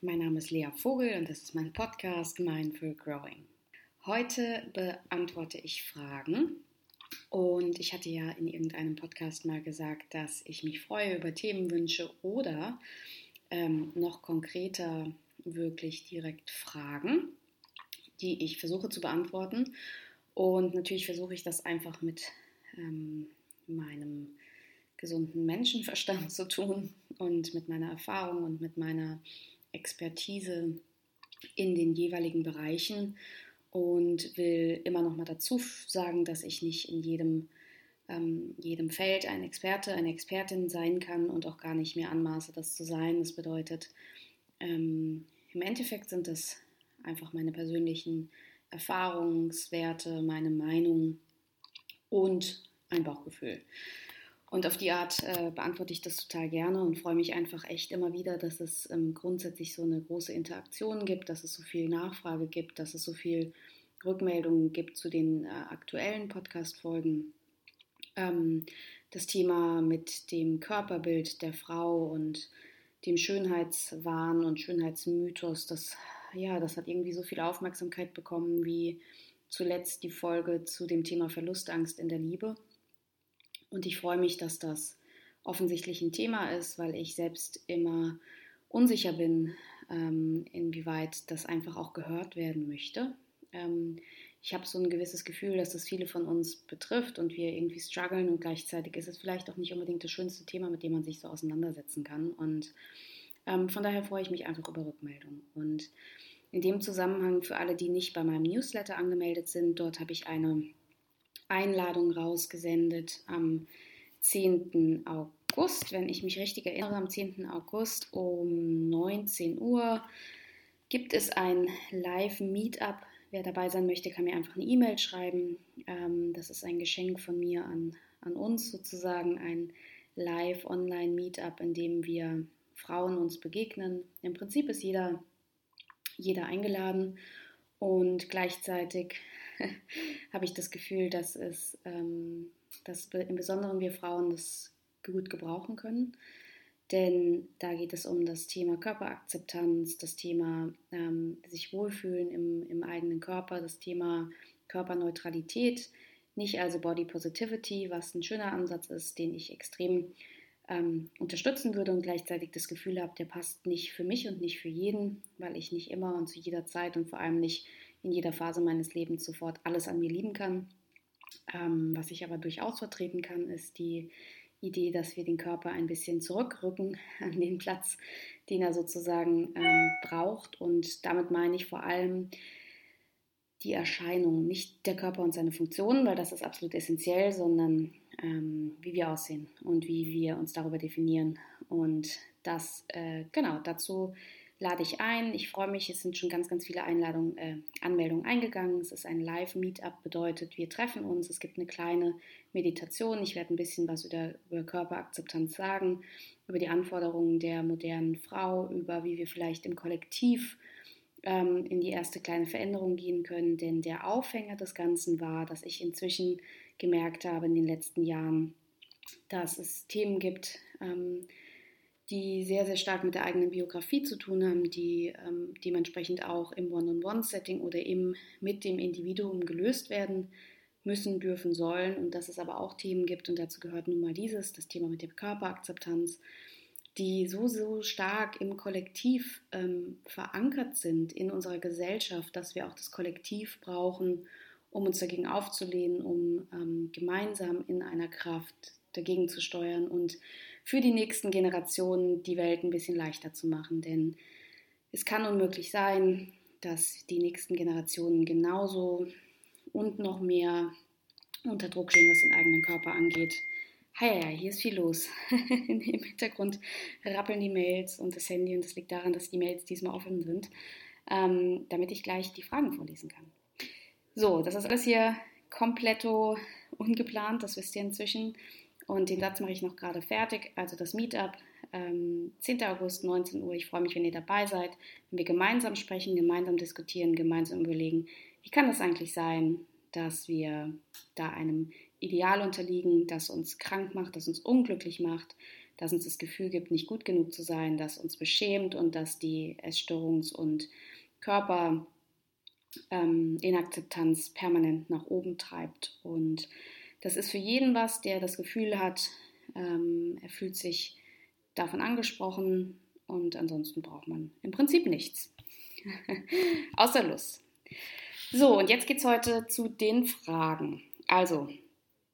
Mein Name ist Lea Vogel und das ist mein Podcast Mindful Growing. Heute beantworte ich Fragen und ich hatte ja in irgendeinem Podcast mal gesagt, dass ich mich freue über Themenwünsche oder ähm, noch konkreter wirklich direkt Fragen, die ich versuche zu beantworten. Und natürlich versuche ich das einfach mit ähm, meinem gesunden Menschenverstand zu tun und mit meiner Erfahrung und mit meiner Expertise in den jeweiligen Bereichen und will immer noch mal dazu sagen, dass ich nicht in jedem, ähm, jedem Feld ein Experte, eine Expertin sein kann und auch gar nicht mehr anmaße, das zu sein. Das bedeutet, ähm, im Endeffekt sind das einfach meine persönlichen Erfahrungswerte, meine Meinung und ein Bauchgefühl. Und auf die Art äh, beantworte ich das total gerne und freue mich einfach echt immer wieder, dass es ähm, grundsätzlich so eine große Interaktion gibt, dass es so viel Nachfrage gibt, dass es so viel Rückmeldungen gibt zu den äh, aktuellen Podcast-Folgen. Ähm, das Thema mit dem Körperbild der Frau und dem Schönheitswahn und Schönheitsmythos, das, ja, das hat irgendwie so viel Aufmerksamkeit bekommen wie zuletzt die Folge zu dem Thema Verlustangst in der Liebe. Und ich freue mich, dass das offensichtlich ein Thema ist, weil ich selbst immer unsicher bin, ähm, inwieweit das einfach auch gehört werden möchte. Ähm, ich habe so ein gewisses Gefühl, dass das viele von uns betrifft und wir irgendwie strugglen und gleichzeitig ist es vielleicht auch nicht unbedingt das schönste Thema, mit dem man sich so auseinandersetzen kann. Und ähm, von daher freue ich mich einfach über Rückmeldungen. Und in dem Zusammenhang für alle, die nicht bei meinem Newsletter angemeldet sind, dort habe ich eine Einladung rausgesendet am 10. August, wenn ich mich richtig erinnere, am 10. August um 19 Uhr gibt es ein Live-Meetup. Wer dabei sein möchte, kann mir einfach eine E-Mail schreiben. Ähm, das ist ein Geschenk von mir an, an uns sozusagen, ein Live-Online-Meetup, in dem wir Frauen uns begegnen. Im Prinzip ist jeder, jeder eingeladen und gleichzeitig habe ich das Gefühl, dass es, ähm, dass im Besonderen wir Frauen das gut gebrauchen können. Denn da geht es um das Thema Körperakzeptanz, das Thema ähm, sich wohlfühlen im, im eigenen Körper, das Thema Körperneutralität, nicht also Body Positivity, was ein schöner Ansatz ist, den ich extrem ähm, unterstützen würde und gleichzeitig das Gefühl habe, der passt nicht für mich und nicht für jeden, weil ich nicht immer und zu jeder Zeit und vor allem nicht in jeder Phase meines Lebens sofort alles an mir lieben kann. Ähm, was ich aber durchaus vertreten kann, ist die Idee, dass wir den Körper ein bisschen zurückrücken an den Platz, den er sozusagen ähm, braucht. Und damit meine ich vor allem die Erscheinung, nicht der Körper und seine Funktionen, weil das ist absolut essentiell, sondern ähm, wie wir aussehen und wie wir uns darüber definieren. Und das, äh, genau, dazu lade ich ein. Ich freue mich, es sind schon ganz, ganz viele Einladungen, äh, Anmeldungen eingegangen. Es ist ein Live-Meetup, bedeutet, wir treffen uns. Es gibt eine kleine Meditation. Ich werde ein bisschen was über, über Körperakzeptanz sagen, über die Anforderungen der modernen Frau, über wie wir vielleicht im Kollektiv ähm, in die erste kleine Veränderung gehen können. Denn der Aufhänger des Ganzen war, dass ich inzwischen gemerkt habe in den letzten Jahren, dass es Themen gibt, ähm, die sehr, sehr stark mit der eigenen Biografie zu tun haben, die ähm, dementsprechend auch im One-on-One-Setting oder eben mit dem Individuum gelöst werden müssen, dürfen, sollen und dass es aber auch Themen gibt und dazu gehört nun mal dieses, das Thema mit der Körperakzeptanz, die so, so stark im Kollektiv ähm, verankert sind in unserer Gesellschaft, dass wir auch das Kollektiv brauchen, um uns dagegen aufzulehnen, um ähm, gemeinsam in einer Kraft dagegen zu steuern und für die nächsten Generationen die Welt ein bisschen leichter zu machen. Denn es kann unmöglich sein, dass die nächsten Generationen genauso und noch mehr unter Druck stehen, was den eigenen Körper angeht. Hi, hier ist viel los. Im Hintergrund rappeln die Mails und das Handy und das liegt daran, dass die Mails diesmal offen sind, ähm, damit ich gleich die Fragen vorlesen kann. So, das ist alles hier kompletto ungeplant, das wisst ihr inzwischen. Und den Satz mache ich noch gerade fertig. Also das Meetup, ähm, 10. August, 19 Uhr. Ich freue mich, wenn ihr dabei seid, wenn wir gemeinsam sprechen, gemeinsam diskutieren, gemeinsam überlegen, wie kann das eigentlich sein, dass wir da einem Ideal unterliegen, das uns krank macht, das uns unglücklich macht, das uns das Gefühl gibt, nicht gut genug zu sein, das uns beschämt und das die Essstörungs- und Körperinakzeptanz ähm, permanent nach oben treibt. Und das ist für jeden was, der das Gefühl hat, ähm, er fühlt sich davon angesprochen und ansonsten braucht man im Prinzip nichts. Außer Lust. So, und jetzt geht es heute zu den Fragen. Also,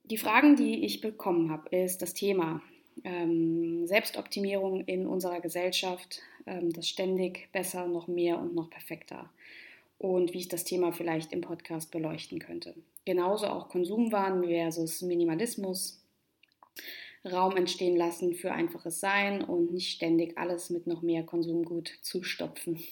die Fragen, die ich bekommen habe, ist das Thema ähm, Selbstoptimierung in unserer Gesellschaft, ähm, das ständig besser, noch mehr und noch perfekter. Und wie ich das Thema vielleicht im Podcast beleuchten könnte. Genauso auch Konsumwahn versus Minimalismus. Raum entstehen lassen für einfaches Sein und nicht ständig alles mit noch mehr Konsumgut zustopfen.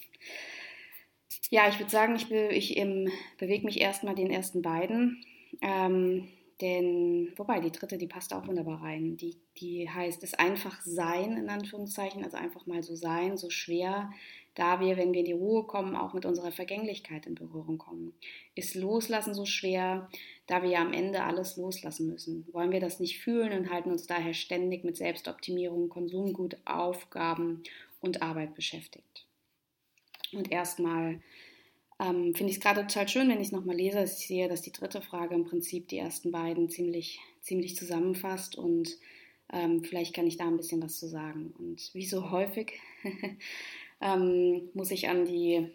Ja, ich würde sagen, ich, be ich ähm, bewege mich erstmal den ersten beiden. Ähm, denn, wobei, die dritte, die passt auch wunderbar rein. Die, die heißt es einfach sein, in Anführungszeichen, also einfach mal so sein, so schwer, da wir, wenn wir in die Ruhe kommen, auch mit unserer Vergänglichkeit in Berührung kommen. Ist Loslassen so schwer, da wir ja am Ende alles loslassen müssen? Wollen wir das nicht fühlen und halten uns daher ständig mit Selbstoptimierung, Konsumgut, Aufgaben und Arbeit beschäftigt? Und erstmal ähm, finde ich es gerade total schön, wenn ich es nochmal lese. Ich sehe, dass die dritte Frage im Prinzip die ersten beiden ziemlich, ziemlich zusammenfasst und ähm, vielleicht kann ich da ein bisschen was zu sagen. Und wie so häufig ähm, muss ich an die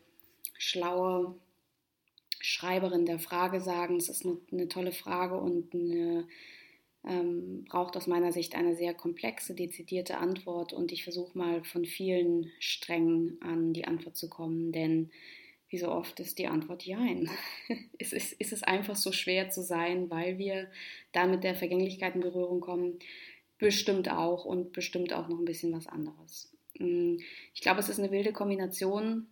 schlaue Schreiberin der Frage sagen, es ist eine, eine tolle Frage und eine, ähm, braucht aus meiner Sicht eine sehr komplexe, dezidierte Antwort und ich versuche mal von vielen Strängen an die Antwort zu kommen, denn wie so oft ist die Antwort Jein. es ist, ist es einfach so schwer zu sein, weil wir da mit der Vergänglichkeit in Berührung kommen? Bestimmt auch und bestimmt auch noch ein bisschen was anderes. Mm, ich glaube, es ist eine wilde Kombination,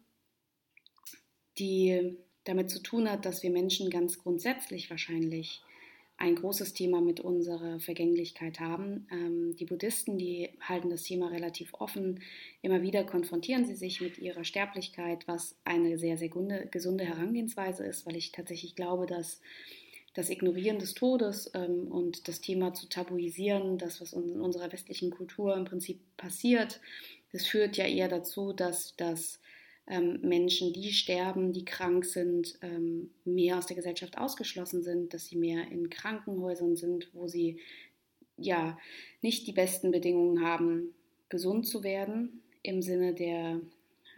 die damit zu tun hat, dass wir Menschen ganz grundsätzlich wahrscheinlich ein großes Thema mit unserer Vergänglichkeit haben. Ähm, die Buddhisten, die halten das Thema relativ offen. Immer wieder konfrontieren sie sich mit ihrer Sterblichkeit, was eine sehr, sehr gesunde Herangehensweise ist, weil ich tatsächlich glaube, dass das Ignorieren des Todes ähm, und das Thema zu tabuisieren, das, was in unserer westlichen Kultur im Prinzip passiert, das führt ja eher dazu, dass das ähm, Menschen, die sterben, die krank sind, ähm, mehr aus der Gesellschaft ausgeschlossen sind, dass sie mehr in Krankenhäusern sind, wo sie ja nicht die besten Bedingungen haben, gesund zu werden im Sinne der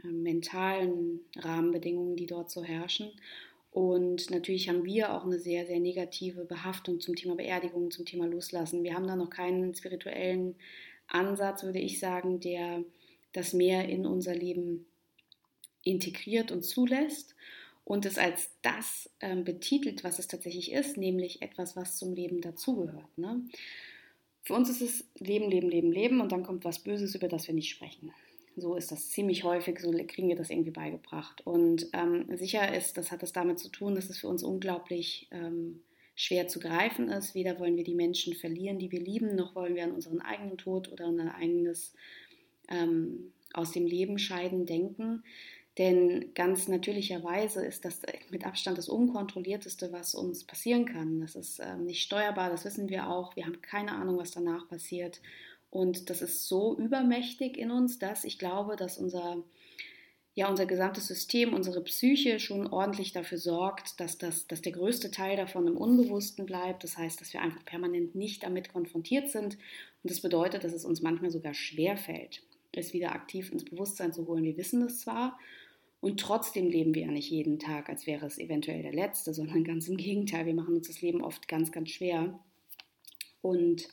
äh, mentalen Rahmenbedingungen, die dort so herrschen. Und natürlich haben wir auch eine sehr, sehr negative Behaftung zum Thema Beerdigung, zum Thema Loslassen. Wir haben da noch keinen spirituellen Ansatz, würde ich sagen, der das mehr in unser Leben integriert und zulässt und es als das ähm, betitelt, was es tatsächlich ist, nämlich etwas, was zum Leben dazugehört. Ne? Für uns ist es Leben, Leben, Leben, Leben und dann kommt was Böses, über das wir nicht sprechen. So ist das ziemlich häufig, so kriegen wir das irgendwie beigebracht. Und ähm, sicher ist, das hat es damit zu tun, dass es für uns unglaublich ähm, schwer zu greifen ist. Weder wollen wir die Menschen verlieren, die wir lieben, noch wollen wir an unseren eigenen Tod oder an ein eigenes ähm, aus dem Leben scheiden denken. Denn ganz natürlicherweise ist das mit Abstand das Unkontrollierteste, was uns passieren kann. Das ist ähm, nicht steuerbar, das wissen wir auch. Wir haben keine Ahnung, was danach passiert. Und das ist so übermächtig in uns, dass ich glaube, dass unser, ja, unser gesamtes System, unsere Psyche schon ordentlich dafür sorgt, dass, das, dass der größte Teil davon im Unbewussten bleibt. Das heißt, dass wir einfach permanent nicht damit konfrontiert sind. Und das bedeutet, dass es uns manchmal sogar schwer fällt, es wieder aktiv ins Bewusstsein zu holen. Wir wissen es zwar und trotzdem leben wir ja nicht jeden Tag, als wäre es eventuell der letzte, sondern ganz im Gegenteil. Wir machen uns das Leben oft ganz, ganz schwer. Und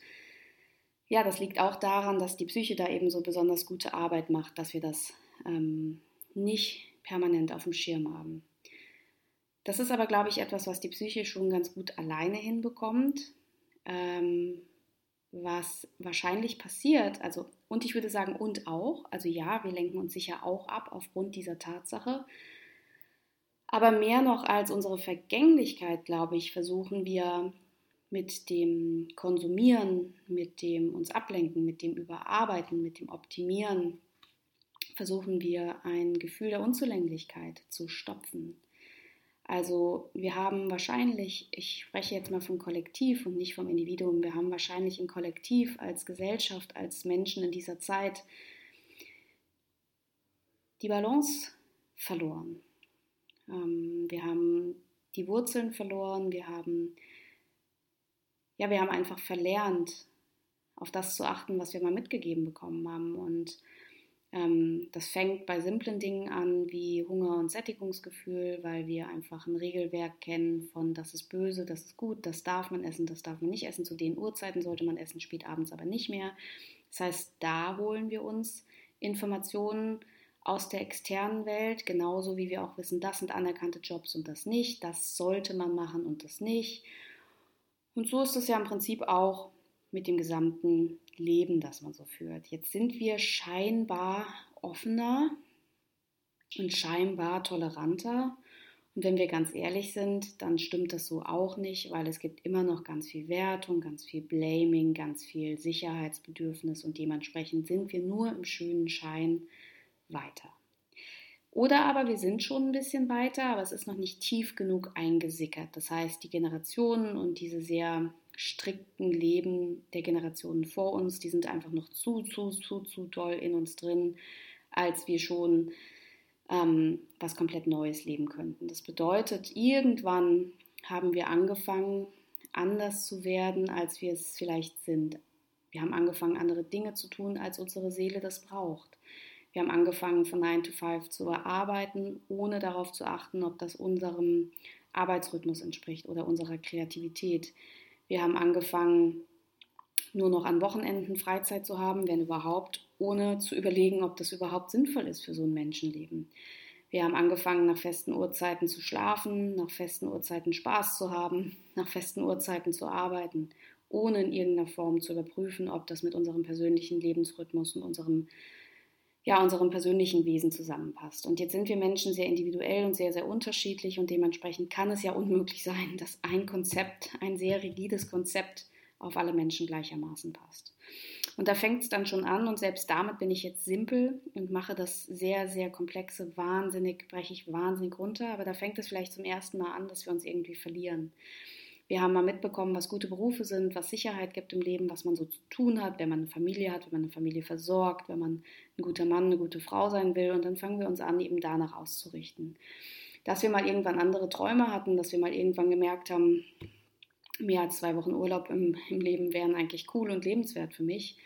ja, das liegt auch daran, dass die Psyche da eben so besonders gute Arbeit macht, dass wir das ähm, nicht permanent auf dem Schirm haben. Das ist aber, glaube ich, etwas, was die Psyche schon ganz gut alleine hinbekommt. Ähm, was wahrscheinlich passiert, also und ich würde sagen und auch, also ja, wir lenken uns sicher auch ab aufgrund dieser Tatsache, aber mehr noch als unsere Vergänglichkeit, glaube ich, versuchen wir mit dem Konsumieren, mit dem uns ablenken, mit dem Überarbeiten, mit dem Optimieren, versuchen wir ein Gefühl der Unzulänglichkeit zu stopfen. Also wir haben wahrscheinlich, ich spreche jetzt mal vom Kollektiv und nicht vom Individuum, wir haben wahrscheinlich im Kollektiv als Gesellschaft, als Menschen in dieser Zeit die Balance verloren. Ähm, wir haben die Wurzeln verloren, wir haben, ja, wir haben einfach verlernt, auf das zu achten, was wir mal mitgegeben bekommen haben. Und das fängt bei simplen Dingen an wie Hunger und Sättigungsgefühl, weil wir einfach ein Regelwerk kennen von das ist böse, das ist gut, das darf man essen, das darf man nicht essen, zu den Uhrzeiten sollte man essen, spät abends aber nicht mehr. Das heißt, da holen wir uns Informationen aus der externen Welt, genauso wie wir auch wissen, das sind anerkannte Jobs und das nicht, das sollte man machen und das nicht. Und so ist es ja im Prinzip auch mit dem gesamten Leben, das man so führt. Jetzt sind wir scheinbar offener und scheinbar toleranter. Und wenn wir ganz ehrlich sind, dann stimmt das so auch nicht, weil es gibt immer noch ganz viel Wertung, ganz viel Blaming, ganz viel Sicherheitsbedürfnis und dementsprechend sind wir nur im schönen Schein weiter. Oder aber wir sind schon ein bisschen weiter, aber es ist noch nicht tief genug eingesickert. Das heißt, die Generationen und diese sehr strikten Leben der Generationen vor uns, die sind einfach noch zu, zu, zu, zu doll in uns drin, als wir schon ähm, was komplett Neues leben könnten. Das bedeutet, irgendwann haben wir angefangen, anders zu werden, als wir es vielleicht sind. Wir haben angefangen, andere Dinge zu tun, als unsere Seele das braucht. Wir haben angefangen, von 9 to 5 zu arbeiten, ohne darauf zu achten, ob das unserem Arbeitsrhythmus entspricht oder unserer Kreativität. Wir haben angefangen, nur noch an Wochenenden Freizeit zu haben, wenn überhaupt, ohne zu überlegen, ob das überhaupt sinnvoll ist für so ein Menschenleben. Wir haben angefangen, nach festen Uhrzeiten zu schlafen, nach festen Uhrzeiten Spaß zu haben, nach festen Uhrzeiten zu arbeiten, ohne in irgendeiner Form zu überprüfen, ob das mit unserem persönlichen Lebensrhythmus und unserem ja, unserem persönlichen Wesen zusammenpasst. Und jetzt sind wir Menschen sehr individuell und sehr, sehr unterschiedlich und dementsprechend kann es ja unmöglich sein, dass ein Konzept, ein sehr rigides Konzept auf alle Menschen gleichermaßen passt. Und da fängt es dann schon an und selbst damit bin ich jetzt simpel und mache das sehr, sehr komplexe wahnsinnig, breche ich wahnsinnig runter, aber da fängt es vielleicht zum ersten Mal an, dass wir uns irgendwie verlieren. Wir haben mal mitbekommen, was gute Berufe sind, was Sicherheit gibt im Leben, was man so zu tun hat, wenn man eine Familie hat, wenn man eine Familie versorgt, wenn man ein guter Mann, eine gute Frau sein will. Und dann fangen wir uns an, eben danach auszurichten. Dass wir mal irgendwann andere Träume hatten, dass wir mal irgendwann gemerkt haben, mehr als zwei Wochen Urlaub im, im Leben wären eigentlich cool und lebenswert für mich,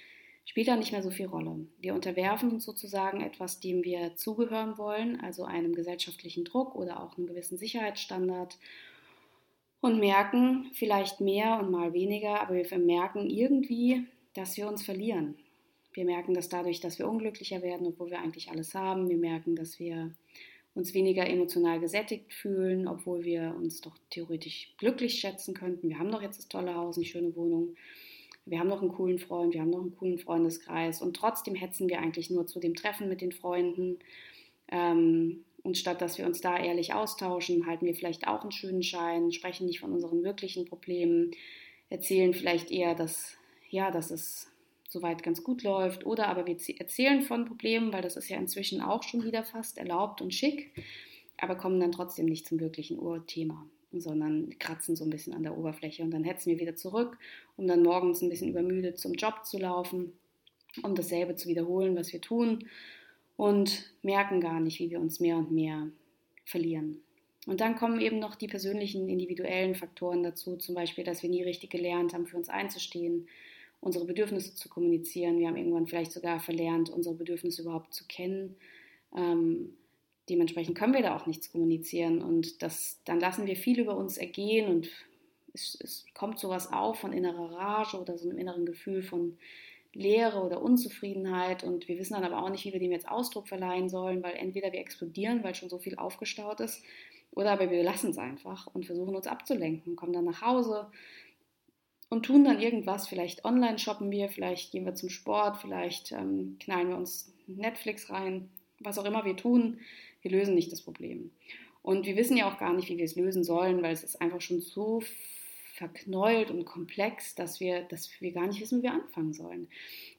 spielt da nicht mehr so viel Rolle. Wir unterwerfen uns sozusagen etwas, dem wir zugehören wollen, also einem gesellschaftlichen Druck oder auch einem gewissen Sicherheitsstandard und merken vielleicht mehr und mal weniger, aber wir merken irgendwie, dass wir uns verlieren. Wir merken das dadurch, dass wir unglücklicher werden, obwohl wir eigentlich alles haben. Wir merken, dass wir uns weniger emotional gesättigt fühlen, obwohl wir uns doch theoretisch glücklich schätzen könnten. Wir haben doch jetzt das tolle Haus, eine schöne Wohnung. Wir haben noch einen coolen Freund, wir haben noch einen coolen Freundeskreis und trotzdem hetzen wir eigentlich nur zu dem Treffen mit den Freunden. Ähm, und statt dass wir uns da ehrlich austauschen, halten wir vielleicht auch einen schönen Schein, sprechen nicht von unseren wirklichen Problemen, erzählen vielleicht eher, dass, ja, dass es soweit ganz gut läuft. Oder aber wir erzählen von Problemen, weil das ist ja inzwischen auch schon wieder fast erlaubt und schick, aber kommen dann trotzdem nicht zum wirklichen Urthema, sondern kratzen so ein bisschen an der Oberfläche. Und dann hetzen wir wieder zurück, um dann morgens ein bisschen übermüdet zum Job zu laufen, um dasselbe zu wiederholen, was wir tun und merken gar nicht, wie wir uns mehr und mehr verlieren. Und dann kommen eben noch die persönlichen, individuellen Faktoren dazu, zum Beispiel, dass wir nie richtig gelernt haben, für uns einzustehen, unsere Bedürfnisse zu kommunizieren. Wir haben irgendwann vielleicht sogar verlernt, unsere Bedürfnisse überhaupt zu kennen. Ähm, dementsprechend können wir da auch nichts kommunizieren und das, dann lassen wir viel über uns ergehen und es, es kommt sowas auf von innerer Rage oder so einem inneren Gefühl von Leere oder Unzufriedenheit und wir wissen dann aber auch nicht, wie wir dem jetzt Ausdruck verleihen sollen, weil entweder wir explodieren, weil schon so viel aufgestaut ist, oder aber wir lassen es einfach und versuchen uns abzulenken, kommen dann nach Hause und tun dann irgendwas. Vielleicht online shoppen wir, vielleicht gehen wir zum Sport, vielleicht ähm, knallen wir uns Netflix rein, was auch immer wir tun, wir lösen nicht das Problem. Und wir wissen ja auch gar nicht, wie wir es lösen sollen, weil es ist einfach schon so verknäult und komplex, dass wir, dass wir gar nicht wissen, wie wir anfangen sollen.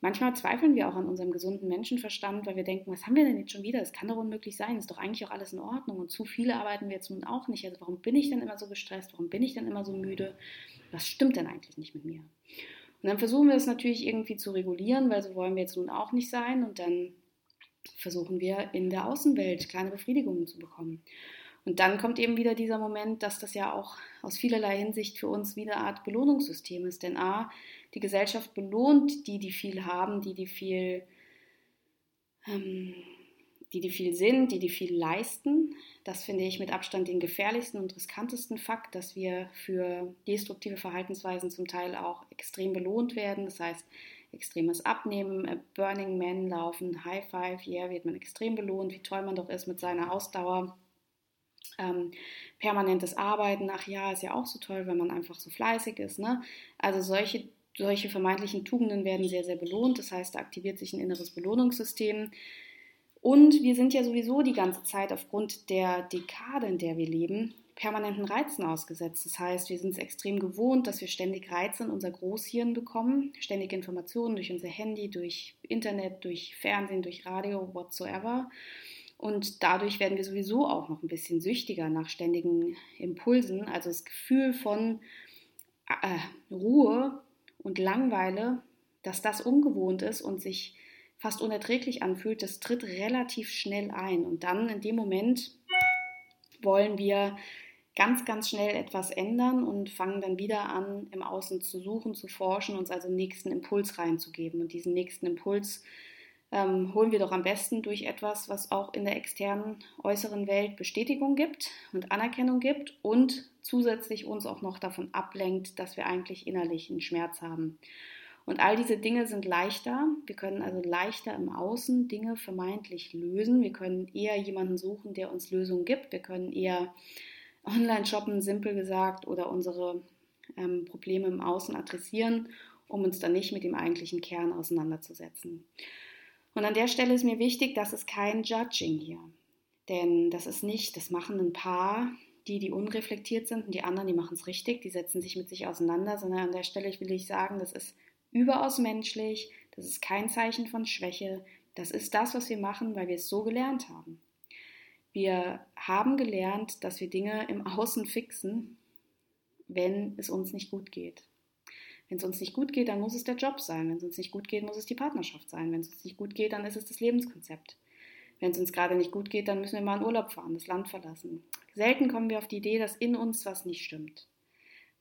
Manchmal zweifeln wir auch an unserem gesunden Menschenverstand, weil wir denken, was haben wir denn jetzt schon wieder? Das kann doch unmöglich sein, ist doch eigentlich auch alles in Ordnung und zu viele arbeiten wir jetzt nun auch nicht. Also warum bin ich denn immer so gestresst? Warum bin ich denn immer so müde? Was stimmt denn eigentlich nicht mit mir? Und dann versuchen wir es natürlich irgendwie zu regulieren, weil so wollen wir jetzt nun auch nicht sein und dann versuchen wir in der Außenwelt kleine Befriedigungen zu bekommen. Und dann kommt eben wieder dieser Moment, dass das ja auch aus vielerlei Hinsicht für uns wie eine Art Belohnungssystem ist. Denn A, die Gesellschaft belohnt die, die viel haben, die, die viel, ähm, die, die viel sind, die, die viel leisten. Das finde ich mit Abstand den gefährlichsten und riskantesten Fakt, dass wir für destruktive Verhaltensweisen zum Teil auch extrem belohnt werden. Das heißt, extremes Abnehmen, äh, Burning Man laufen, High Five, yeah, wird man extrem belohnt, wie toll man doch ist mit seiner Ausdauer. Ähm, permanentes Arbeiten, ach ja, ist ja auch so toll, wenn man einfach so fleißig ist. Ne? Also solche, solche vermeintlichen Tugenden werden sehr, sehr belohnt. Das heißt, da aktiviert sich ein inneres Belohnungssystem. Und wir sind ja sowieso die ganze Zeit aufgrund der Dekade, in der wir leben, permanenten Reizen ausgesetzt. Das heißt, wir sind es extrem gewohnt, dass wir ständig Reize in unser Großhirn bekommen, ständig Informationen durch unser Handy, durch Internet, durch Fernsehen, durch Radio, whatsoever. Und dadurch werden wir sowieso auch noch ein bisschen süchtiger nach ständigen Impulsen. Also das Gefühl von äh, Ruhe und Langweile, dass das ungewohnt ist und sich fast unerträglich anfühlt, das tritt relativ schnell ein. Und dann in dem Moment wollen wir ganz, ganz schnell etwas ändern und fangen dann wieder an, im Außen zu suchen, zu forschen, uns also nächsten Impuls reinzugeben. Und diesen nächsten Impuls ähm, holen wir doch am besten durch etwas, was auch in der externen äußeren Welt Bestätigung gibt und Anerkennung gibt und zusätzlich uns auch noch davon ablenkt, dass wir eigentlich innerlich einen Schmerz haben. Und all diese Dinge sind leichter. Wir können also leichter im Außen Dinge vermeintlich lösen. Wir können eher jemanden suchen, der uns Lösungen gibt. Wir können eher online shoppen, simpel gesagt, oder unsere ähm, Probleme im Außen adressieren, um uns dann nicht mit dem eigentlichen Kern auseinanderzusetzen. Und an der Stelle ist mir wichtig, dass es kein Judging hier. Denn das ist nicht, das machen ein paar, die, die unreflektiert sind und die anderen, die machen es richtig, die setzen sich mit sich auseinander, sondern an der Stelle will ich sagen, das ist überaus menschlich, das ist kein Zeichen von Schwäche, das ist das, was wir machen, weil wir es so gelernt haben. Wir haben gelernt, dass wir Dinge im Außen fixen, wenn es uns nicht gut geht. Wenn es uns nicht gut geht, dann muss es der Job sein. Wenn es uns nicht gut geht, muss es die Partnerschaft sein. Wenn es uns nicht gut geht, dann ist es das Lebenskonzept. Wenn es uns gerade nicht gut geht, dann müssen wir mal in Urlaub fahren, das Land verlassen. Selten kommen wir auf die Idee, dass in uns was nicht stimmt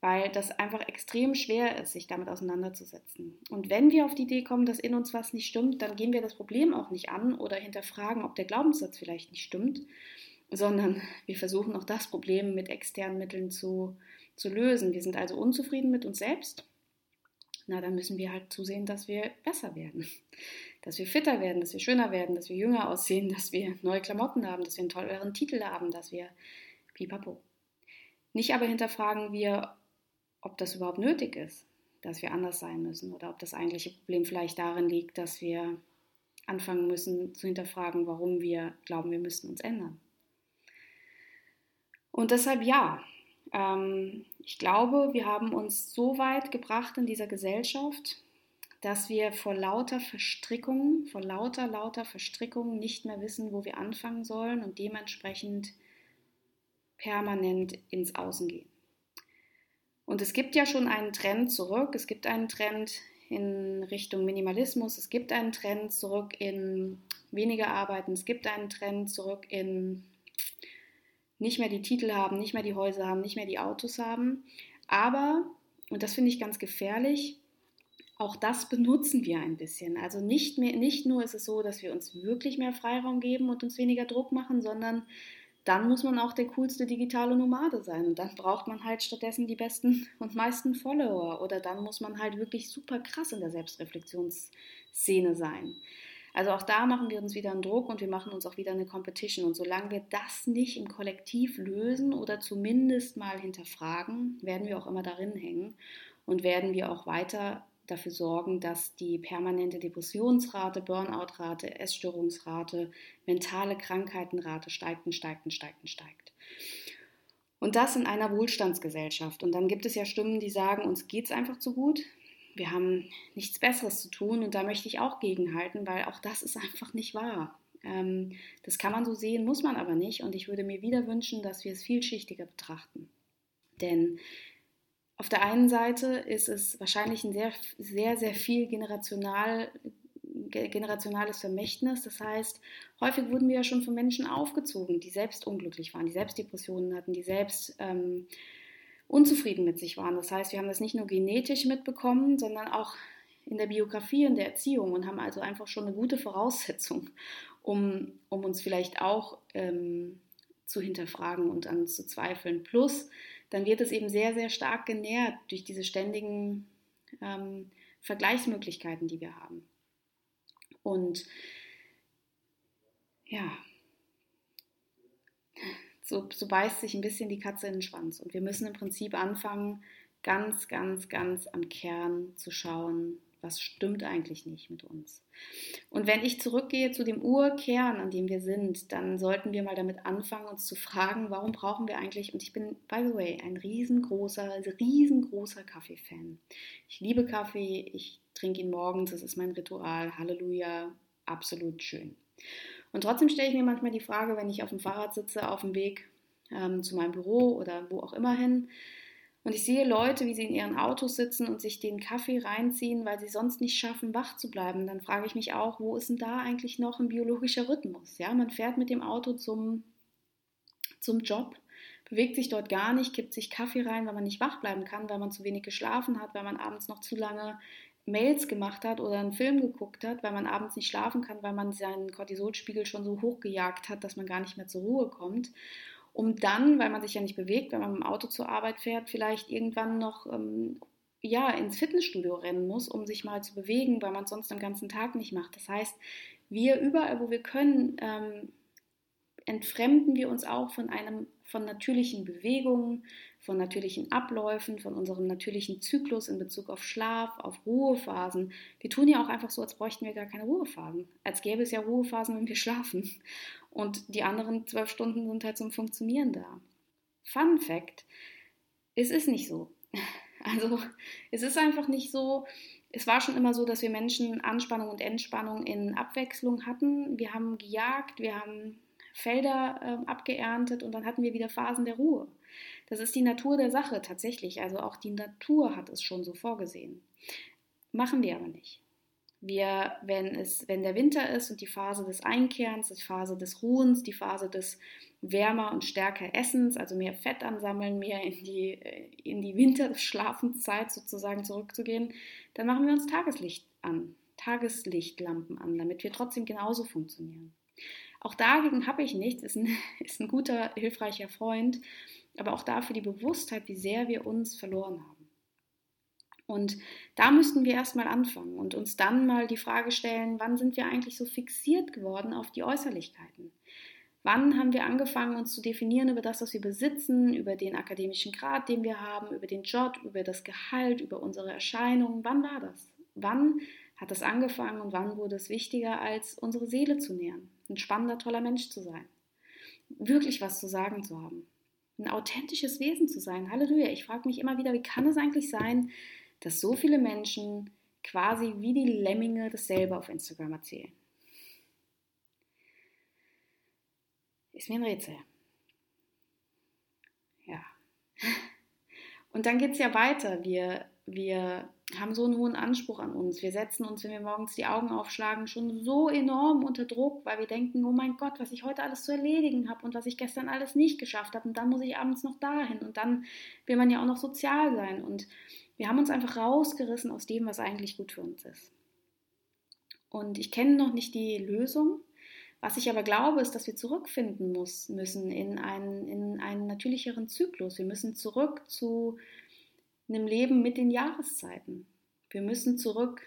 weil das einfach extrem schwer ist, sich damit auseinanderzusetzen. Und wenn wir auf die Idee kommen, dass in uns was nicht stimmt, dann gehen wir das Problem auch nicht an oder hinterfragen, ob der Glaubenssatz vielleicht nicht stimmt, sondern wir versuchen auch das Problem mit externen Mitteln zu, zu lösen. Wir sind also unzufrieden mit uns selbst. Na, dann müssen wir halt zusehen, dass wir besser werden, dass wir fitter werden, dass wir schöner werden, dass wir jünger aussehen, dass wir neue Klamotten haben, dass wir einen tolleren Titel haben, dass wir pipapo. Nicht aber hinterfragen wir, ob das überhaupt nötig ist, dass wir anders sein müssen oder ob das eigentliche Problem vielleicht darin liegt, dass wir anfangen müssen zu hinterfragen, warum wir glauben, wir müssten uns ändern. Und deshalb ja, ähm, ich glaube, wir haben uns so weit gebracht in dieser Gesellschaft, dass wir vor lauter Verstrickungen, vor lauter, lauter Verstrickungen nicht mehr wissen, wo wir anfangen sollen und dementsprechend permanent ins Außen gehen. Und es gibt ja schon einen Trend zurück, es gibt einen Trend in Richtung Minimalismus, es gibt einen Trend zurück in weniger Arbeiten, es gibt einen Trend zurück in nicht mehr die Titel haben, nicht mehr die Häuser haben, nicht mehr die Autos haben. Aber, und das finde ich ganz gefährlich, auch das benutzen wir ein bisschen. Also nicht, mehr, nicht nur ist es so, dass wir uns wirklich mehr Freiraum geben und uns weniger Druck machen, sondern dann muss man auch der coolste digitale Nomade sein. Und dann braucht man halt stattdessen die besten und meisten Follower. Oder dann muss man halt wirklich super krass in der Selbstreflexionsszene sein. Also auch da machen wir uns wieder einen Druck und wir machen uns auch wieder eine Competition. Und solange wir das nicht im Kollektiv lösen oder zumindest mal hinterfragen, werden wir auch immer darin hängen und werden wir auch weiter dafür sorgen, dass die permanente Depressionsrate, Burnout-Rate, Essstörungsrate, mentale Krankheitenrate steigt und steigt und steigt und steigt. Und das in einer Wohlstandsgesellschaft. Und dann gibt es ja Stimmen, die sagen, uns geht es einfach zu gut. Wir haben nichts Besseres zu tun. Und da möchte ich auch gegenhalten, weil auch das ist einfach nicht wahr. Ähm, das kann man so sehen, muss man aber nicht. Und ich würde mir wieder wünschen, dass wir es vielschichtiger betrachten. Denn auf der einen Seite ist es wahrscheinlich ein sehr, sehr, sehr viel generational, generationales Vermächtnis. Das heißt, häufig wurden wir ja schon von Menschen aufgezogen, die selbst unglücklich waren, die selbst Depressionen hatten, die selbst ähm, unzufrieden mit sich waren. Das heißt, wir haben das nicht nur genetisch mitbekommen, sondern auch in der Biografie, in der Erziehung und haben also einfach schon eine gute Voraussetzung, um, um uns vielleicht auch ähm, zu hinterfragen und an uns zu zweifeln. Plus, dann wird es eben sehr, sehr stark genährt durch diese ständigen ähm, Vergleichsmöglichkeiten, die wir haben. Und ja, so, so beißt sich ein bisschen die Katze in den Schwanz. Und wir müssen im Prinzip anfangen, ganz, ganz, ganz am Kern zu schauen, was stimmt eigentlich nicht mit uns. Und wenn ich zurückgehe zu dem Urkern, an dem wir sind, dann sollten wir mal damit anfangen, uns zu fragen, warum brauchen wir eigentlich, und ich bin, by the way, ein riesengroßer, riesengroßer Kaffee-Fan. Ich liebe Kaffee, ich trinke ihn morgens, das ist mein Ritual, Halleluja, absolut schön. Und trotzdem stelle ich mir manchmal die Frage, wenn ich auf dem Fahrrad sitze, auf dem Weg ähm, zu meinem Büro oder wo auch immer hin, und ich sehe Leute, wie sie in ihren Autos sitzen und sich den Kaffee reinziehen, weil sie sonst nicht schaffen, wach zu bleiben. Dann frage ich mich auch, wo ist denn da eigentlich noch ein biologischer Rhythmus? Ja, man fährt mit dem Auto zum, zum Job, bewegt sich dort gar nicht, kippt sich Kaffee rein, weil man nicht wach bleiben kann, weil man zu wenig geschlafen hat, weil man abends noch zu lange Mails gemacht hat oder einen Film geguckt hat, weil man abends nicht schlafen kann, weil man seinen Cortisolspiegel schon so hochgejagt hat, dass man gar nicht mehr zur Ruhe kommt um dann, weil man sich ja nicht bewegt, wenn man dem Auto zur Arbeit fährt, vielleicht irgendwann noch ähm, ja, ins Fitnessstudio rennen muss, um sich mal zu bewegen, weil man es sonst den ganzen Tag nicht macht. Das heißt, wir überall, wo wir können, ähm, entfremden wir uns auch von einem von natürlichen Bewegungen, von natürlichen Abläufen, von unserem natürlichen Zyklus in Bezug auf Schlaf, auf Ruhephasen. Wir tun ja auch einfach so, als bräuchten wir gar keine Ruhephasen. Als gäbe es ja Ruhephasen, wenn wir schlafen. Und die anderen zwölf Stunden sind halt zum Funktionieren da. Fun Fact: Es ist nicht so. Also, es ist einfach nicht so. Es war schon immer so, dass wir Menschen Anspannung und Entspannung in Abwechslung hatten. Wir haben gejagt, wir haben Felder äh, abgeerntet und dann hatten wir wieder Phasen der Ruhe. Das ist die Natur der Sache tatsächlich. Also auch die Natur hat es schon so vorgesehen. Machen wir aber nicht. Wir, wenn, es, wenn der Winter ist und die Phase des Einkehrens, die Phase des Ruhens, die Phase des wärmer und stärker Essens, also mehr Fett ansammeln, mehr in die, äh, in die Winterschlafenszeit sozusagen zurückzugehen, dann machen wir uns Tageslicht an, Tageslichtlampen an, damit wir trotzdem genauso funktionieren. Auch dagegen habe ich nichts, ist ein, ist ein guter, hilfreicher Freund, aber auch dafür die Bewusstheit, wie sehr wir uns verloren haben. Und da müssten wir erstmal anfangen und uns dann mal die Frage stellen, wann sind wir eigentlich so fixiert geworden auf die Äußerlichkeiten? Wann haben wir angefangen, uns zu definieren über das, was wir besitzen, über den akademischen Grad, den wir haben, über den Job, über das Gehalt, über unsere Erscheinung? Wann war das? Wann hat das angefangen und wann wurde es wichtiger, als unsere Seele zu nähern? Ein spannender, toller Mensch zu sein. Wirklich was zu sagen zu haben. Ein authentisches Wesen zu sein. Halleluja. Ich frage mich immer wieder, wie kann es eigentlich sein, dass so viele Menschen quasi wie die Lemminge dasselbe auf Instagram erzählen. Ist mir ein Rätsel. Ja. Und dann geht es ja weiter. Wir, wir haben so einen hohen Anspruch an uns. Wir setzen uns, wenn wir morgens die Augen aufschlagen, schon so enorm unter Druck, weil wir denken, oh mein Gott, was ich heute alles zu erledigen habe und was ich gestern alles nicht geschafft habe und dann muss ich abends noch dahin und dann will man ja auch noch sozial sein und wir haben uns einfach rausgerissen aus dem, was eigentlich gut für uns ist. Und ich kenne noch nicht die Lösung. Was ich aber glaube, ist, dass wir zurückfinden muss, müssen in einen, in einen natürlicheren Zyklus. Wir müssen zurück zu einem Leben mit den Jahreszeiten. Wir müssen zurück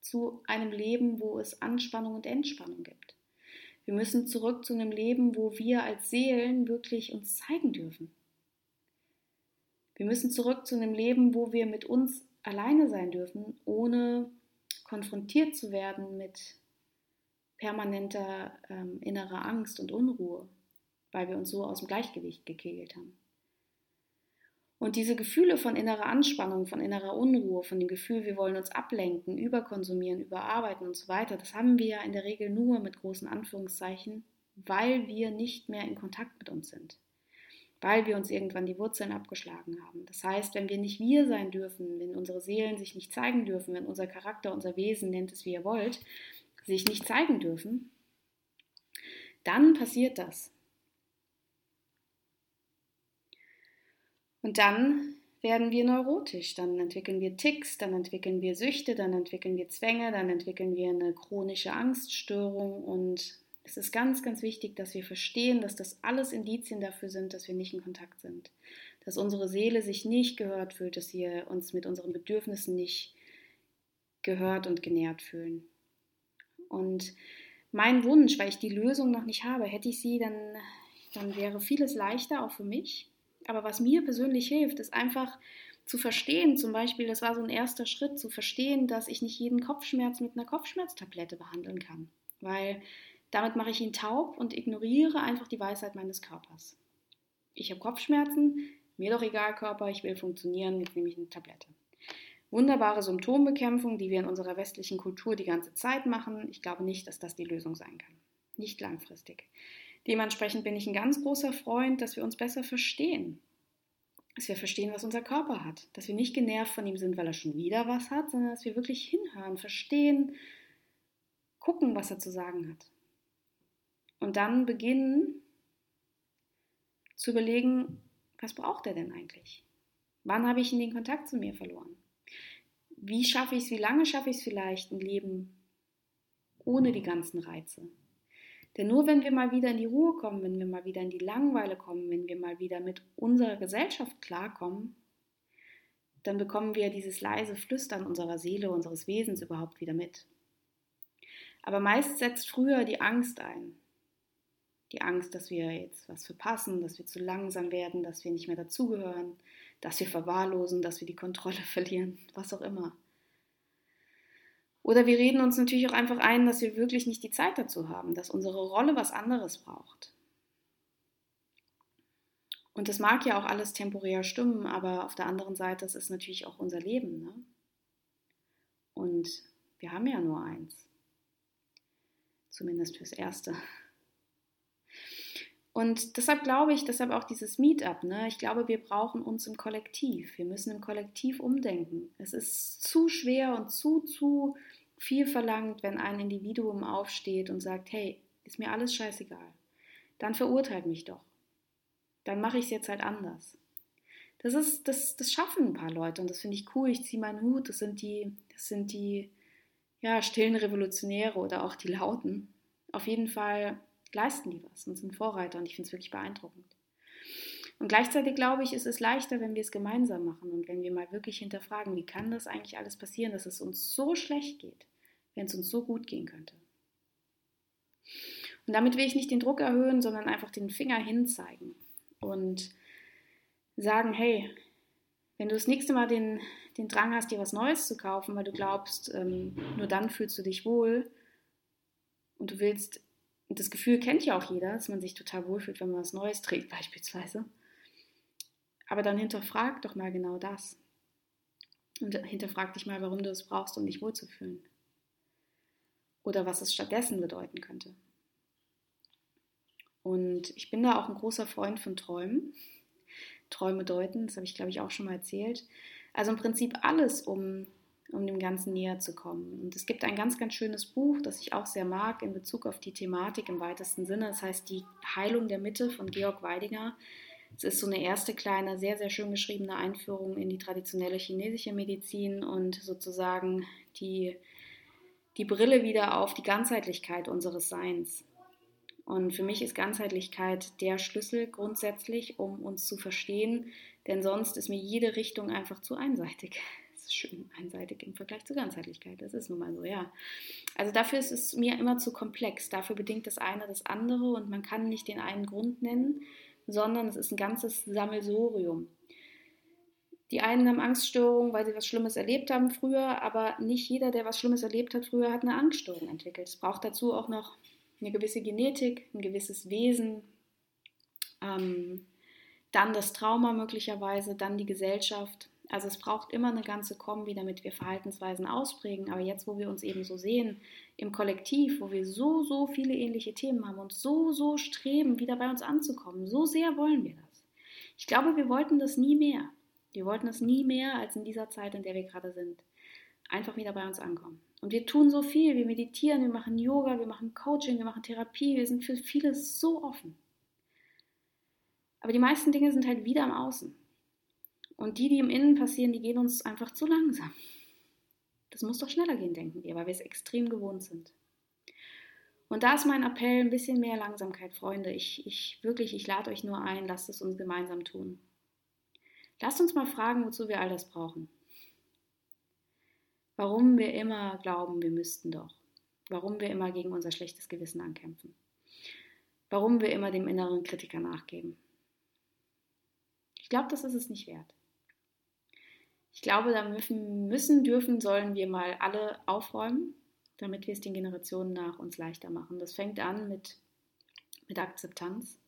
zu einem Leben, wo es Anspannung und Entspannung gibt. Wir müssen zurück zu einem Leben, wo wir als Seelen wirklich uns zeigen dürfen. Wir müssen zurück zu einem Leben, wo wir mit uns alleine sein dürfen, ohne konfrontiert zu werden mit permanenter ähm, innerer Angst und Unruhe. weil wir uns so aus dem Gleichgewicht gekegelt haben. Und diese Gefühle von innerer Anspannung, von innerer Unruhe, von dem Gefühl, wir wollen uns ablenken, überkonsumieren, überarbeiten und so weiter, das haben wir ja in der Regel nur mit großen Anführungszeichen, weil wir nicht mehr in Kontakt mit uns sind. Weil wir uns irgendwann die Wurzeln abgeschlagen haben. Das heißt, wenn wir nicht wir sein dürfen, wenn unsere Seelen sich nicht zeigen dürfen, wenn unser Charakter, unser Wesen, nennt es wie ihr wollt, sich nicht zeigen dürfen, dann passiert das. Und dann werden wir neurotisch, dann entwickeln wir Ticks, dann entwickeln wir Süchte, dann entwickeln wir Zwänge, dann entwickeln wir eine chronische Angststörung und es ist ganz, ganz wichtig, dass wir verstehen, dass das alles Indizien dafür sind, dass wir nicht in Kontakt sind, dass unsere Seele sich nicht gehört fühlt, dass wir uns mit unseren Bedürfnissen nicht gehört und genährt fühlen. Und mein Wunsch, weil ich die Lösung noch nicht habe, hätte ich sie, dann, dann wäre vieles leichter, auch für mich. Aber was mir persönlich hilft, ist einfach zu verstehen, zum Beispiel, das war so ein erster Schritt, zu verstehen, dass ich nicht jeden Kopfschmerz mit einer Kopfschmerztablette behandeln kann. Weil damit mache ich ihn taub und ignoriere einfach die Weisheit meines Körpers. Ich habe Kopfschmerzen, mir doch egal, Körper, ich will funktionieren, jetzt nehme ich eine Tablette. Wunderbare Symptombekämpfung, die wir in unserer westlichen Kultur die ganze Zeit machen. Ich glaube nicht, dass das die Lösung sein kann. Nicht langfristig. Dementsprechend bin ich ein ganz großer Freund, dass wir uns besser verstehen. Dass wir verstehen, was unser Körper hat. Dass wir nicht genervt von ihm sind, weil er schon wieder was hat, sondern dass wir wirklich hinhören, verstehen, gucken, was er zu sagen hat. Und dann beginnen zu überlegen, was braucht er denn eigentlich? Wann habe ich ihn den Kontakt zu mir verloren? Wie schaffe ich es, wie lange schaffe ich es vielleicht, ein Leben ohne die ganzen Reize? Denn nur wenn wir mal wieder in die Ruhe kommen, wenn wir mal wieder in die Langeweile kommen, wenn wir mal wieder mit unserer Gesellschaft klarkommen, dann bekommen wir dieses leise Flüstern unserer Seele, unseres Wesens überhaupt wieder mit. Aber meist setzt früher die Angst ein. Die Angst, dass wir jetzt was verpassen, dass wir zu langsam werden, dass wir nicht mehr dazugehören, dass wir verwahrlosen, dass wir die Kontrolle verlieren, was auch immer. Oder wir reden uns natürlich auch einfach ein, dass wir wirklich nicht die Zeit dazu haben, dass unsere Rolle was anderes braucht. Und das mag ja auch alles temporär stimmen, aber auf der anderen Seite, das ist natürlich auch unser Leben. Ne? Und wir haben ja nur eins. Zumindest fürs Erste. Und deshalb glaube ich, deshalb auch dieses Meetup. Ne? Ich glaube, wir brauchen uns im Kollektiv. Wir müssen im Kollektiv umdenken. Es ist zu schwer und zu, zu viel verlangt, wenn ein Individuum aufsteht und sagt, hey, ist mir alles scheißegal. Dann verurteilt mich doch. Dann mache ich es jetzt halt anders. Das ist, das, das schaffen ein paar Leute und das finde ich cool. Ich ziehe meinen Hut. Das sind die, das sind die ja, stillen Revolutionäre oder auch die Lauten. Auf jeden Fall leisten die was und sind Vorreiter und ich finde es wirklich beeindruckend. Und gleichzeitig glaube ich, ist es leichter, wenn wir es gemeinsam machen und wenn wir mal wirklich hinterfragen, wie kann das eigentlich alles passieren, dass es uns so schlecht geht, wenn es uns so gut gehen könnte. Und damit will ich nicht den Druck erhöhen, sondern einfach den Finger hinzeigen und sagen, hey, wenn du das nächste Mal den, den Drang hast, dir was Neues zu kaufen, weil du glaubst, ähm, nur dann fühlst du dich wohl und du willst und das Gefühl kennt ja auch jeder, dass man sich total wohlfühlt, wenn man was Neues trägt, beispielsweise. Aber dann hinterfrag doch mal genau das. Und hinterfrag dich mal, warum du es brauchst, um dich wohlzufühlen. Oder was es stattdessen bedeuten könnte. Und ich bin da auch ein großer Freund von Träumen. Träume deuten, das habe ich glaube ich auch schon mal erzählt. Also im Prinzip alles, um um dem Ganzen näher zu kommen. Und es gibt ein ganz, ganz schönes Buch, das ich auch sehr mag in Bezug auf die Thematik im weitesten Sinne. Das heißt Die Heilung der Mitte von Georg Weidinger. Es ist so eine erste kleine, sehr, sehr schön geschriebene Einführung in die traditionelle chinesische Medizin und sozusagen die, die Brille wieder auf die Ganzheitlichkeit unseres Seins. Und für mich ist Ganzheitlichkeit der Schlüssel grundsätzlich, um uns zu verstehen, denn sonst ist mir jede Richtung einfach zu einseitig schön einseitig im Vergleich zur Ganzheitlichkeit. Das ist nun mal so, ja. Also dafür ist es mir immer zu komplex. Dafür bedingt das eine das andere und man kann nicht den einen Grund nennen, sondern es ist ein ganzes Sammelsorium. Die einen haben Angststörungen, weil sie was Schlimmes erlebt haben früher, aber nicht jeder, der was Schlimmes erlebt hat früher, hat eine Angststörung entwickelt. Es braucht dazu auch noch eine gewisse Genetik, ein gewisses Wesen, ähm, dann das Trauma möglicherweise, dann die Gesellschaft. Also es braucht immer eine ganze Kombi, damit wir Verhaltensweisen ausprägen. Aber jetzt, wo wir uns eben so sehen im Kollektiv, wo wir so, so viele ähnliche Themen haben und so, so streben, wieder bei uns anzukommen, so sehr wollen wir das. Ich glaube, wir wollten das nie mehr. Wir wollten das nie mehr als in dieser Zeit, in der wir gerade sind. Einfach wieder bei uns ankommen. Und wir tun so viel. Wir meditieren, wir machen Yoga, wir machen Coaching, wir machen Therapie. Wir sind für vieles so offen. Aber die meisten Dinge sind halt wieder im Außen. Und die, die im Innen passieren, die gehen uns einfach zu langsam. Das muss doch schneller gehen, denken wir, weil wir es extrem gewohnt sind. Und da ist mein Appell, ein bisschen mehr Langsamkeit, Freunde. Ich, ich wirklich, ich lade euch nur ein, lasst es uns gemeinsam tun. Lasst uns mal fragen, wozu wir all das brauchen. Warum wir immer glauben, wir müssten doch. Warum wir immer gegen unser schlechtes Gewissen ankämpfen. Warum wir immer dem inneren Kritiker nachgeben glaube, das ist es nicht wert. Ich glaube, da müssen, dürfen, sollen wir mal alle aufräumen, damit wir es den Generationen nach uns leichter machen. Das fängt an mit, mit Akzeptanz.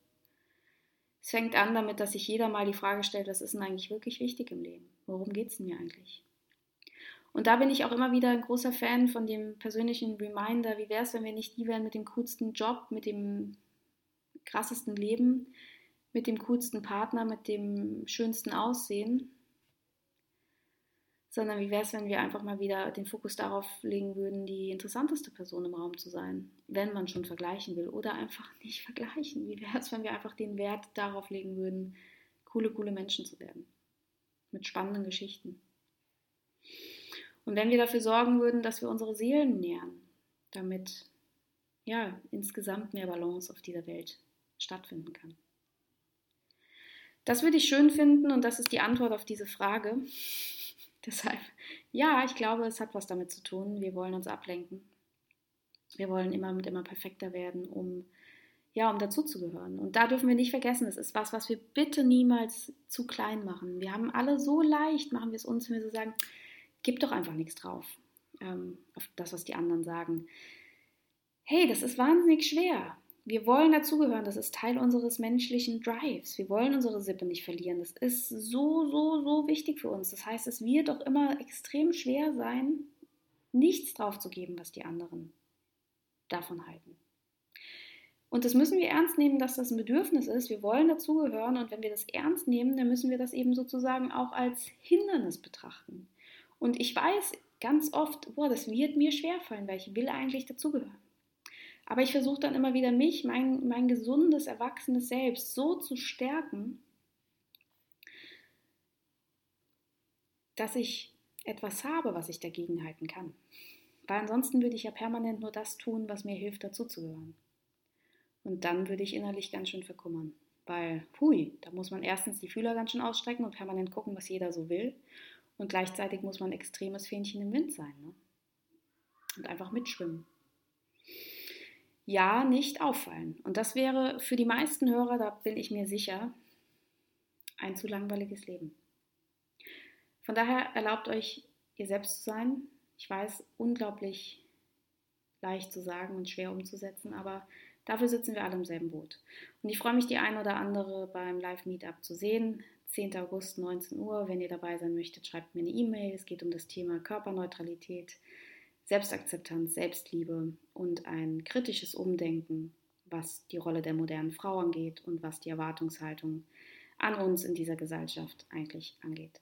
Es fängt an damit, dass sich jeder mal die Frage stellt, was ist denn eigentlich wirklich wichtig im Leben? Worum geht es denn mir eigentlich? Und da bin ich auch immer wieder ein großer Fan von dem persönlichen Reminder, wie wäre es, wenn wir nicht die wären mit dem coolsten Job, mit dem krassesten Leben, mit dem coolsten Partner, mit dem schönsten Aussehen, sondern wie wäre es, wenn wir einfach mal wieder den Fokus darauf legen würden, die interessanteste Person im Raum zu sein, wenn man schon vergleichen will oder einfach nicht vergleichen. Wie wäre es, wenn wir einfach den Wert darauf legen würden, coole, coole Menschen zu werden, mit spannenden Geschichten. Und wenn wir dafür sorgen würden, dass wir unsere Seelen nähern, damit ja insgesamt mehr Balance auf dieser Welt stattfinden kann. Das würde ich schön finden und das ist die Antwort auf diese Frage. Deshalb, ja, ich glaube, es hat was damit zu tun. Wir wollen uns ablenken. Wir wollen immer und immer perfekter werden, um ja, um dazuzugehören. Und da dürfen wir nicht vergessen, es ist was, was wir bitte niemals zu klein machen. Wir haben alle so leicht, machen wir es uns, wenn wir so sagen, gib doch einfach nichts drauf ähm, auf das, was die anderen sagen. Hey, das ist wahnsinnig schwer. Wir wollen dazugehören, das ist Teil unseres menschlichen Drives. Wir wollen unsere Sippe nicht verlieren. Das ist so, so, so wichtig für uns. Das heißt, es wird doch immer extrem schwer sein, nichts drauf zu geben, was die anderen davon halten. Und das müssen wir ernst nehmen, dass das ein Bedürfnis ist. Wir wollen dazugehören und wenn wir das ernst nehmen, dann müssen wir das eben sozusagen auch als Hindernis betrachten. Und ich weiß ganz oft, boah, das wird mir schwerfallen, weil ich will eigentlich dazugehören. Aber ich versuche dann immer wieder mich, mein, mein gesundes, erwachsenes Selbst so zu stärken, dass ich etwas habe, was ich dagegen halten kann. Weil ansonsten würde ich ja permanent nur das tun, was mir hilft, dazuzugehören. Und dann würde ich innerlich ganz schön verkummern. Weil, hui, da muss man erstens die Fühler ganz schön ausstrecken und permanent gucken, was jeder so will. Und gleichzeitig muss man extremes Fähnchen im Wind sein. Ne? Und einfach mitschwimmen ja nicht auffallen. Und das wäre für die meisten Hörer, da bin ich mir sicher, ein zu langweiliges Leben. Von daher erlaubt euch, ihr selbst zu sein. Ich weiß, unglaublich leicht zu sagen und schwer umzusetzen, aber dafür sitzen wir alle im selben Boot. Und ich freue mich, die ein oder andere beim Live-Meetup zu sehen. 10. August, 19 Uhr. Wenn ihr dabei sein möchtet, schreibt mir eine E-Mail. Es geht um das Thema Körperneutralität. Selbstakzeptanz, Selbstliebe und ein kritisches Umdenken, was die Rolle der modernen Frau angeht und was die Erwartungshaltung an uns in dieser Gesellschaft eigentlich angeht.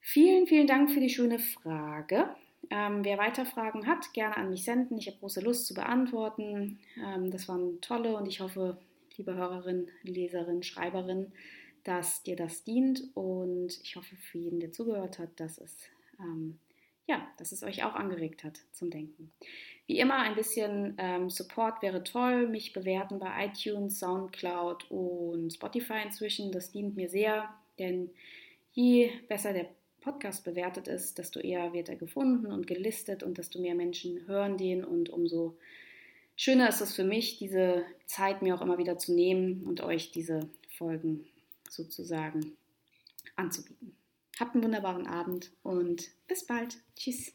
Vielen, vielen Dank für die schöne Frage. Ähm, wer weiter Fragen hat, gerne an mich senden. Ich habe große Lust zu beantworten. Ähm, das waren tolle und ich hoffe, liebe Hörerin, Leserin, Schreiberin, dass dir das dient und ich hoffe für jeden, der zugehört hat, dass es ähm, ja, dass es euch auch angeregt hat zum Denken. Wie immer, ein bisschen ähm, Support wäre toll. Mich bewerten bei iTunes, Soundcloud und Spotify inzwischen. Das dient mir sehr, denn je besser der Podcast bewertet ist, desto eher wird er gefunden und gelistet und desto mehr Menschen hören den und umso schöner ist es für mich, diese Zeit mir auch immer wieder zu nehmen und euch diese Folgen sozusagen anzubieten. Habt einen wunderbaren Abend und bis bald. Tschüss.